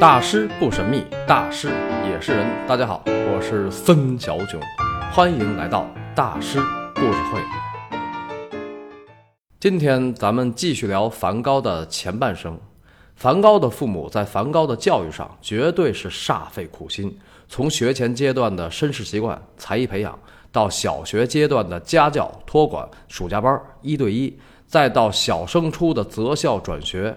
大师不神秘，大师也是人。大家好，我是孙小囧，欢迎来到大师故事会。今天咱们继续聊梵高的前半生。梵高的父母在梵高的教育上绝对是煞费苦心，从学前阶段的绅士习惯、才艺培养，到小学阶段的家教、托管、暑假班、一对一，再到小升初的择校转学。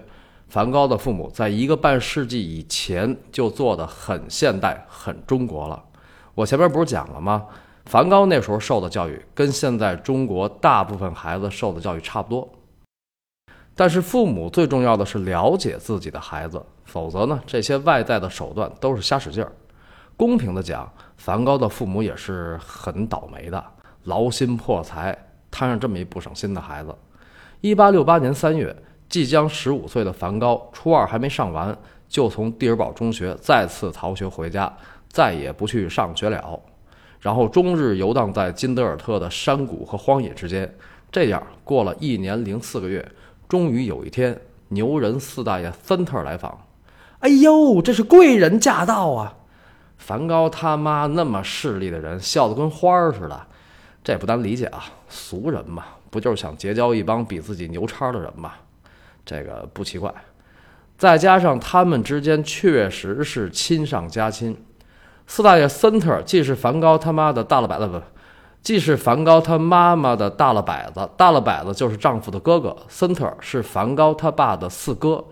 梵高的父母在一个半世纪以前就做得很现代、很中国了。我前面不是讲了吗？梵高那时候受的教育跟现在中国大部分孩子受的教育差不多。但是父母最重要的是了解自己的孩子，否则呢，这些外在的手段都是瞎使劲儿。公平的讲，梵高的父母也是很倒霉的，劳心破财，摊上这么一不省心的孩子。一八六八年三月。即将十五岁的梵高，初二还没上完，就从蒂尔堡中学再次逃学回家，再也不去上学了。然后终日游荡在金德尔特的山谷和荒野之间。这样过了一年零四个月，终于有一天，牛人四大爷芬特来访。哎呦，这是贵人驾到啊！梵高他妈那么势利的人，笑得跟花儿似的，这不难理解啊。俗人嘛，不就是想结交一帮比自己牛叉的人吗？这个不奇怪，再加上他们之间确实是亲上加亲。四大爷森特既是梵高他妈的大了摆子，不，既是梵高他妈妈的大了摆子，大了摆子就是丈夫的哥哥。森特是梵高他爸的四哥，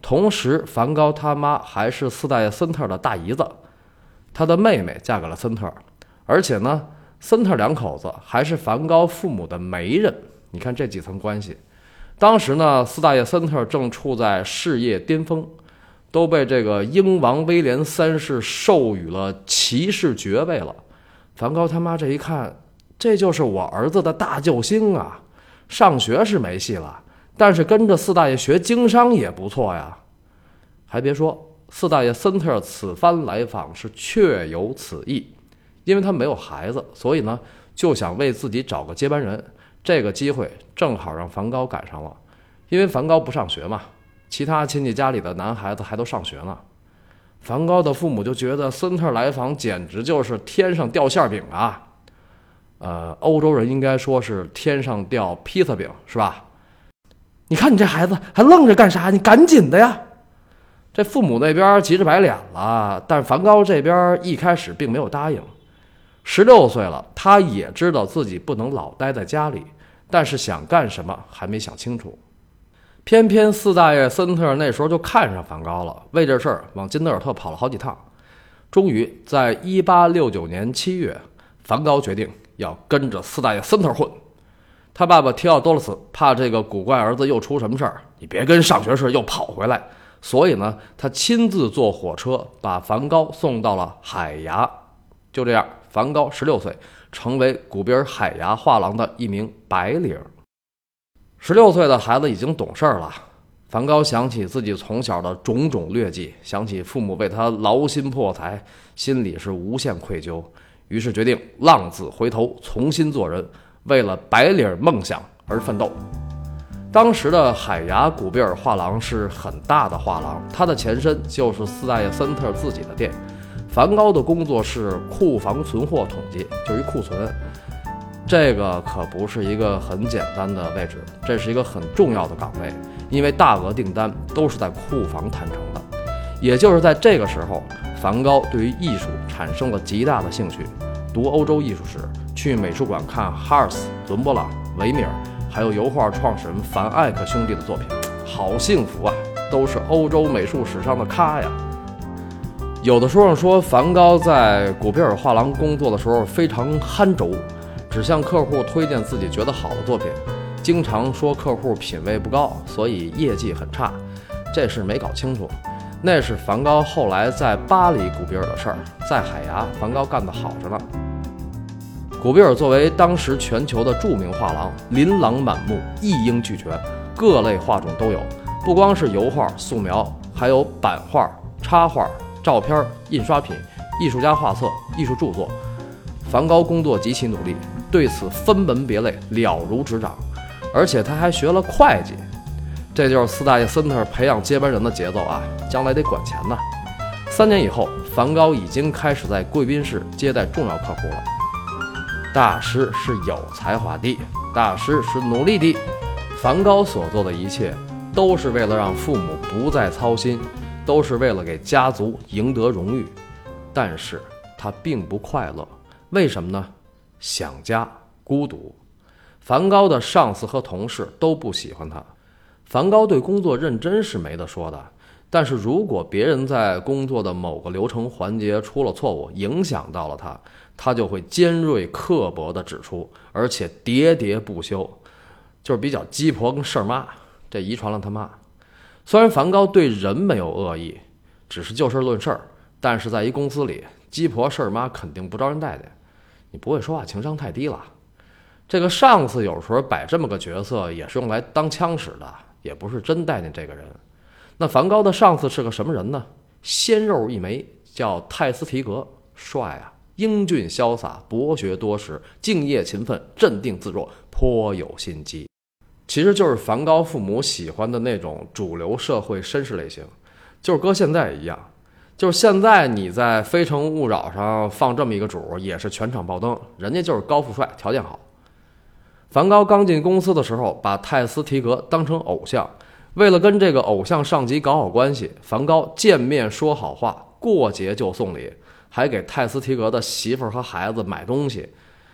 同时梵高他妈还是四大爷森特的大姨子，他的妹妹嫁给了森特，而且呢，森特两口子还是梵高父母的媒人。你看这几层关系。当时呢，四大爷森特正处在事业巅峰，都被这个英王威廉三世授予了骑士爵位了。梵高他妈这一看，这就是我儿子的大救星啊！上学是没戏了，但是跟着四大爷学经商也不错呀。还别说，四大爷森特此番来访是确有此意，因为他没有孩子，所以呢，就想为自己找个接班人。这个机会正好让梵高赶上了，因为梵高不上学嘛，其他亲戚家里的男孩子还都上学呢。梵高的父母就觉得森特来访简直就是天上掉馅饼啊！呃，欧洲人应该说是天上掉披萨饼，是吧？你看你这孩子还愣着干啥？你赶紧的呀！这父母那边急着白脸了，但梵高这边一开始并没有答应。十六岁了，他也知道自己不能老待在家里，但是想干什么还没想清楚。偏偏四大爷森特那时候就看上梵高了，为这事儿往金德尔特跑了好几趟。终于在一八六九年七月，梵高决定要跟着四大爷森特混。他爸爸提奥多洛斯怕这个古怪儿子又出什么事儿，你别跟上学时又跑回来。所以呢，他亲自坐火车把梵高送到了海牙。就这样。梵高十六岁，成为古比尔海牙画廊的一名白领。十六岁的孩子已经懂事了。梵高想起自己从小的种种劣迹，想起父母为他劳心破财，心里是无限愧疚。于是决定浪子回头，重新做人，为了白领梦想而奋斗。当时的海牙古比尔画廊是很大的画廊，它的前身就是四大爷森特自己的店。梵高的工作是库房存货统计，就一库存，这个可不是一个很简单的位置，这是一个很重要的岗位，因为大额订单都是在库房谈成的。也就是在这个时候，梵高对于艺术产生了极大的兴趣，读欧洲艺术史，去美术馆看哈尔斯、伦勃朗、维米尔，还有油画创始人凡艾克兄弟的作品，好幸福啊，都是欧洲美术史上的咖呀。有的书上说梵高在古比尔画廊工作的时候非常憨轴，只向客户推荐自己觉得好的作品，经常说客户品味不高，所以业绩很差。这事没搞清楚，那是梵高后来在巴黎古比尔的事儿，在海牙，梵高干得好着呢。古比尔作为当时全球的著名画廊，琳琅满目，一应俱全，各类画种都有，不光是油画、素描，还有版画、插画。照片、印刷品、艺术家画册、艺术著作，梵高工作极其努力，对此分门别类，了如指掌。而且他还学了会计，这就是四大爷森特培养接班人的节奏啊！将来得管钱呐。三年以后，梵高已经开始在贵宾室接待重要客户了。大师是有才华的，大师是努力的。梵高所做的一切，都是为了让父母不再操心，都是为了给家族赢得荣誉。但是他并不快乐，为什么呢？想家，孤独。梵高的上司和同事都不喜欢他。梵高对工作认真是没得说的，但是如果别人在工作的某个流程环节出了错误，影响到了他，他就会尖锐刻薄地指出，而且喋喋不休，就是比较鸡婆跟事儿妈。这遗传了他妈。虽然梵高对人没有恶意，只是就事论事儿，但是在一公司里，鸡婆事儿妈肯定不招人待见。你不会说话，情商太低了。这个上司有时候摆这么个角色，也是用来当枪使的。也不是真待见这个人。那梵高的上司是个什么人呢？鲜肉一枚，叫泰斯提格，帅啊，英俊潇洒，博学多识，敬业勤奋，镇定自若，颇有心机。其实就是梵高父母喜欢的那种主流社会绅士类型，就是搁现在一样。就是现在你在《非诚勿扰》上放这么一个主，也是全场爆灯。人家就是高富帅，条件好。梵高刚进公司的时候，把泰斯提格当成偶像。为了跟这个偶像上级搞好关系，梵高见面说好话，过节就送礼，还给泰斯提格的媳妇儿和孩子买东西。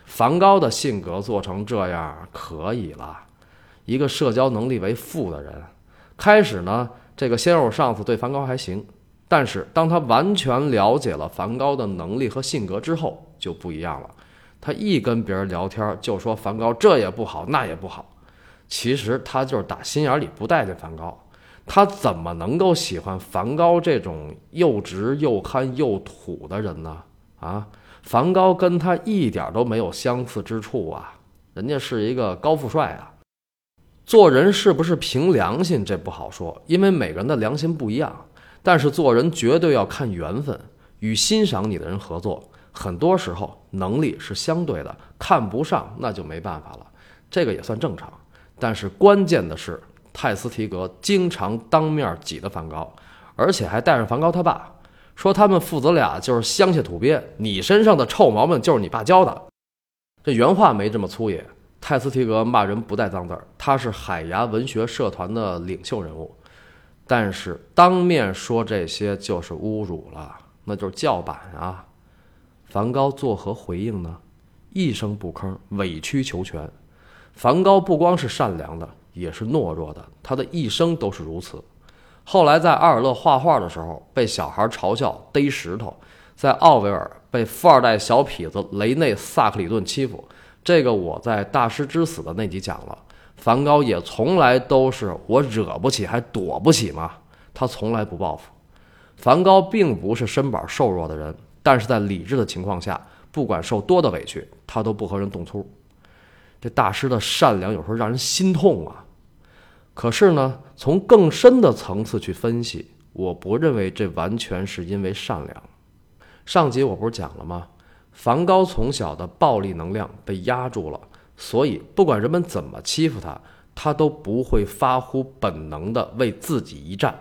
梵高的性格做成这样，可以了。一个社交能力为负的人，开始呢，这个鲜肉上司对梵高还行，但是当他完全了解了梵高的能力和性格之后，就不一样了。他一跟别人聊天就说梵高这也不好那也不好，其实他就是打心眼里不待见梵高。他怎么能够喜欢梵高这种又直又憨又土的人呢？啊，梵高跟他一点都没有相似之处啊，人家是一个高富帅啊。做人是不是凭良心这不好说，因为每个人的良心不一样。但是做人绝对要看缘分，与欣赏你的人合作。很多时候能力是相对的，看不上那就没办法了，这个也算正常。但是关键的是，泰斯提格经常当面挤得梵高，而且还带上梵高他爸，说他们父子俩就是乡下土鳖，你身上的臭毛病就是你爸教的。这原话没这么粗野，泰斯提格骂人不带脏字儿，他是海牙文学社团的领袖人物，但是当面说这些就是侮辱了，那就是叫板啊。梵高作何回应呢？一声不吭，委曲求全。梵高不光是善良的，也是懦弱的，他的一生都是如此。后来在阿尔勒画画的时候，被小孩嘲笑逮石头；在奥维尔被富二代小痞子雷内·萨克里顿欺负。这个我在《大师之死》的那集讲了。梵高也从来都是我惹不起还躲不起吗？他从来不报复。梵高并不是身板瘦弱的人。但是在理智的情况下，不管受多大委屈，他都不和人动粗。这大师的善良有时候让人心痛啊。可是呢，从更深的层次去分析，我不认为这完全是因为善良。上集我不是讲了吗？梵高从小的暴力能量被压住了，所以不管人们怎么欺负他，他都不会发乎本能的为自己一战。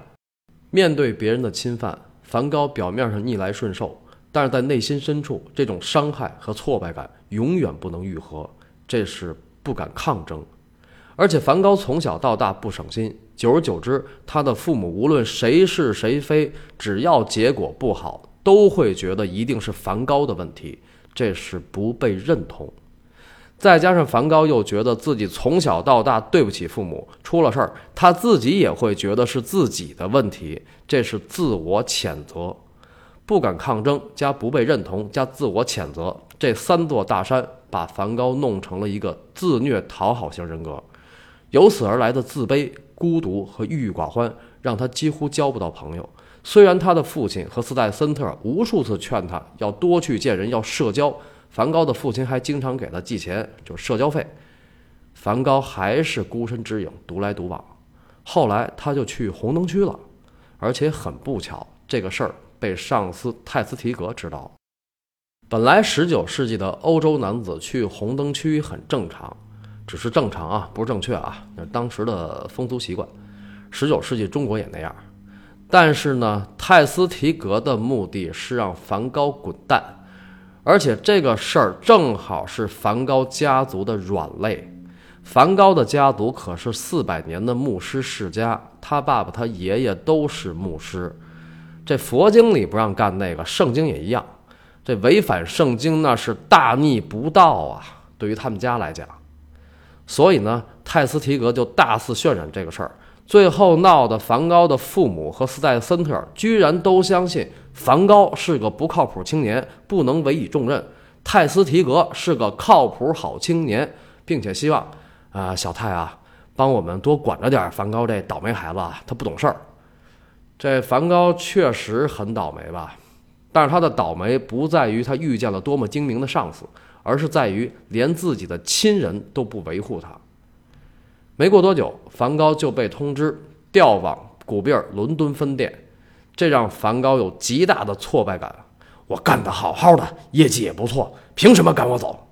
面对别人的侵犯，梵高表面上逆来顺受。但是在内心深处，这种伤害和挫败感永远不能愈合，这是不敢抗争。而且梵高从小到大不省心，久而久之，他的父母无论谁是谁非，只要结果不好，都会觉得一定是梵高的问题，这是不被认同。再加上梵高又觉得自己从小到大对不起父母，出了事儿他自己也会觉得是自己的问题，这是自我谴责。不敢抗争，加不被认同，加自我谴责，这三座大山把梵高弄成了一个自虐讨好型人格。由此而来的自卑、孤独和郁郁寡欢，让他几乎交不到朋友。虽然他的父亲和斯戴森特无数次劝他要多去见人，要社交，梵高的父亲还经常给他寄钱，就是社交费。梵高还是孤身只影，独来独往。后来他就去红灯区了，而且很不巧，这个事儿。被上司泰斯提格知道。本来十九世纪的欧洲男子去红灯区很正常，只是正常啊，不是正确啊，那是当时的风俗习惯。十九世纪中国也那样。但是呢，泰斯提格的目的是让梵高滚蛋，而且这个事儿正好是梵高家族的软肋。梵高的家族可是四百年的牧师世家，他爸爸、他爷爷都是牧师。这佛经里不让干那个，圣经也一样。这违反圣经那是大逆不道啊！对于他们家来讲，所以呢，泰斯提格就大肆渲染这个事儿。最后闹得梵高的父母和斯戴森特居然都相信梵高是个不靠谱青年，不能委以重任。泰斯提格是个靠谱好青年，并且希望，啊，小泰啊，帮我们多管着点梵高这倒霉孩子，啊，他不懂事儿。这梵高确实很倒霉吧？但是他的倒霉不在于他遇见了多么精明的上司，而是在于连自己的亲人都不维护他。没过多久，梵高就被通知调往古比尔伦敦分店，这让梵高有极大的挫败感。我干得好好的，业绩也不错，凭什么赶我走？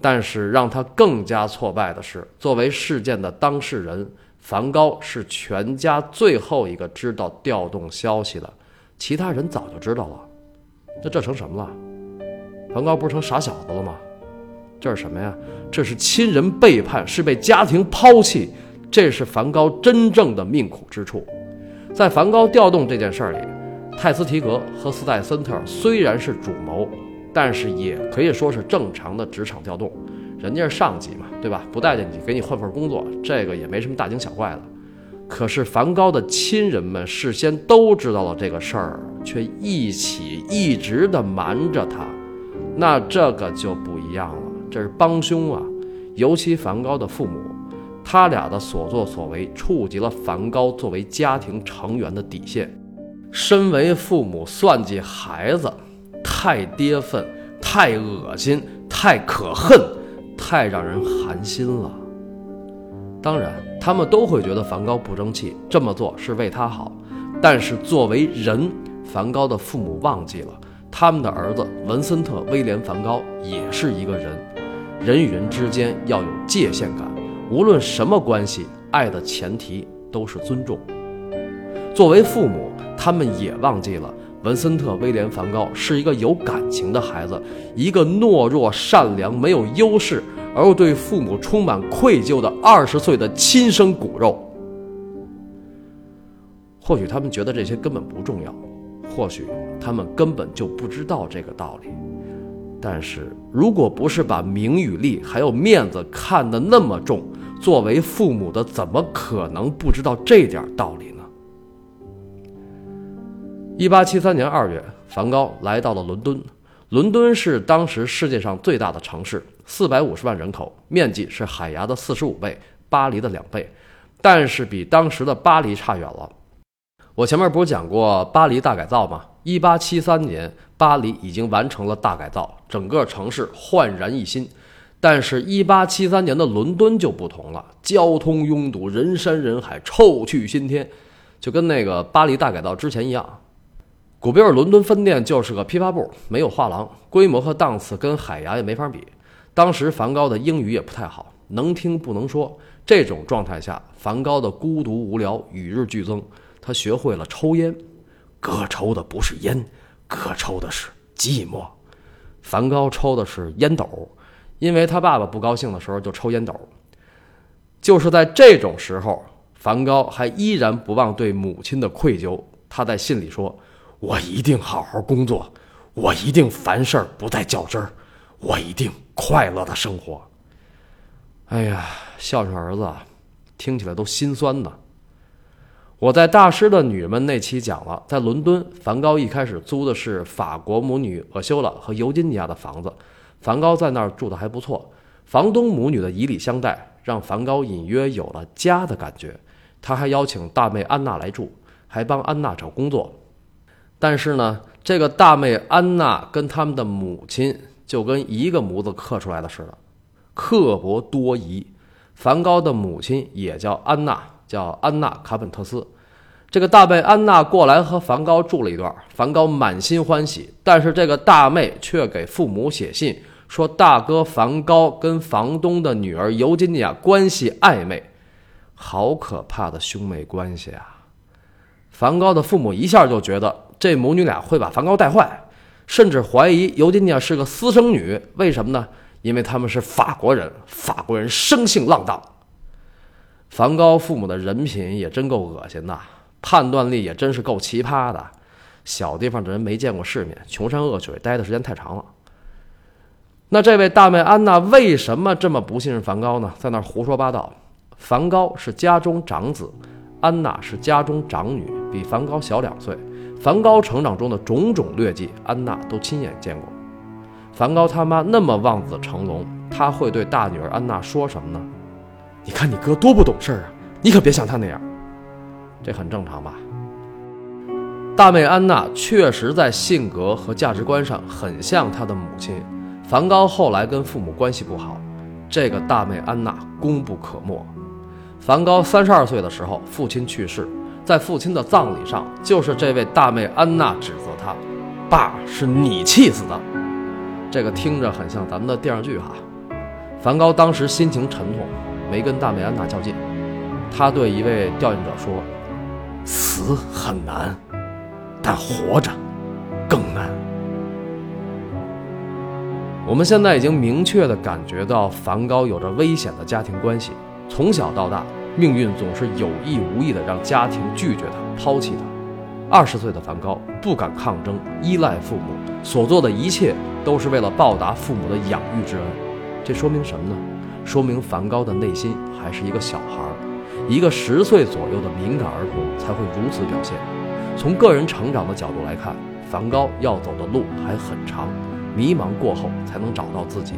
但是让他更加挫败的是，作为事件的当事人，梵高是全家最后一个知道调动消息的，其他人早就知道了。那这成什么了？梵高不是成傻小子了吗？这是什么呀？这是亲人背叛，是被家庭抛弃，这是梵高真正的命苦之处。在梵高调动这件事儿里，泰斯提格和斯戴森特虽然是主谋，但是也可以说是正常的职场调动。人家是上级嘛，对吧？不待见你，给你换份工作，这个也没什么大惊小怪的。可是梵高的亲人们事先都知道了这个事儿，却一起一直的瞒着他，那这个就不一样了。这是帮凶啊！尤其梵高的父母，他俩的所作所为触及了梵高作为家庭成员的底线。身为父母算计孩子，太跌份，太恶心，太可恨，太让人寒心了。当然，他们都会觉得梵高不争气，这么做是为他好。但是作为人，梵高的父母忘记了，他们的儿子文森特·威廉·梵高也是一个人。人与人之间要有界限感，无论什么关系，爱的前提都是尊重。作为父母，他们也忘记了文森特·威廉·梵高是一个有感情的孩子，一个懦弱、善良、没有优势而又对父母充满愧疚的二十岁的亲生骨肉。或许他们觉得这些根本不重要，或许他们根本就不知道这个道理。但是，如果不是把名与利还有面子看得那么重，作为父母的怎么可能不知道这点道理呢？一八七三年二月，梵高来到了伦敦。伦敦是当时世界上最大的城市，四百五十万人口，面积是海牙的四十五倍，巴黎的两倍，但是比当时的巴黎差远了。我前面不是讲过巴黎大改造吗？一八七三年，巴黎已经完成了大改造，整个城市焕然一新。但是，一八七三年的伦敦就不同了，交通拥堵，人山人海，臭气熏天，就跟那个巴黎大改造之前一样。古比尔伦敦分店就是个批发部，没有画廊，规模和档次跟海牙也没法比。当时梵高的英语也不太好，能听不能说。这种状态下，梵高的孤独无聊与日俱增。他学会了抽烟，哥抽的不是烟，哥抽的是寂寞。梵高抽的是烟斗，因为他爸爸不高兴的时候就抽烟斗。就是在这种时候，梵高还依然不忘对母亲的愧疚。他在信里说：“我一定好好工作，我一定凡事不再较真儿，我一定快乐的生活。”哎呀，孝顺儿子，听起来都心酸呢。我在大师的女人们那期讲了，在伦敦，梵高一开始租的是法国母女厄修拉和尤金尼亚的房子，梵高在那儿住的还不错。房东母女的以礼相待，让梵高隐约有了家的感觉。他还邀请大妹安娜来住，还帮安娜找工作。但是呢，这个大妹安娜跟他们的母亲就跟一个模子刻出来的似的，刻薄多疑。梵高的母亲也叫安娜。叫安娜·卡本特斯，这个大妹安娜过来和梵高住了一段，梵高满心欢喜。但是这个大妹却给父母写信说，大哥梵高跟房东的女儿尤金尼亚关系暧昧，好可怕的兄妹关系啊！梵高的父母一下就觉得这母女俩会把梵高带坏，甚至怀疑尤金尼亚是个私生女。为什么呢？因为他们是法国人，法国人生性浪荡。梵高父母的人品也真够恶心的，判断力也真是够奇葩的。小地方的人没见过世面，穷山恶水待的时间太长了。那这位大妹安娜为什么这么不信任梵高呢？在那胡说八道。梵高是家中长子，安娜是家中长女，比梵高小两岁。梵高成长中的种种劣迹，安娜都亲眼见过。梵高他妈那么望子成龙，他会对大女儿安娜说什么呢？你看你哥多不懂事儿啊！你可别像他那样。这很正常吧？大妹安娜确实在性格和价值观上很像她的母亲。梵高后来跟父母关系不好，这个大妹安娜功不可没。梵高三十二岁的时候，父亲去世，在父亲的葬礼上，就是这位大妹安娜指责他：“爸，是你气死的。”这个听着很像咱们的电视剧哈。梵高当时心情沉痛，没跟大美安娜较劲。他对一位调研者说：“死很难。”但活着更难。我们现在已经明确地感觉到，梵高有着危险的家庭关系。从小到大，命运总是有意无意地让家庭拒绝他、抛弃他。二十岁的梵高不敢抗争，依赖父母，所做的一切都是为了报答父母的养育之恩。这说明什么呢？说明梵高的内心还是一个小孩儿，一个十岁左右的敏感儿童才会如此表现。从个人成长的角度来看，梵高要走的路还很长，迷茫过后才能找到自己。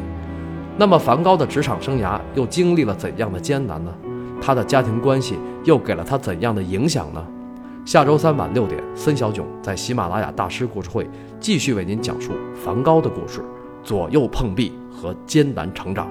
那么，梵高的职场生涯又经历了怎样的艰难呢？他的家庭关系又给了他怎样的影响呢？下周三晚六点，森小囧在喜马拉雅大师故事会继续为您讲述梵高的故事，左右碰壁和艰难成长。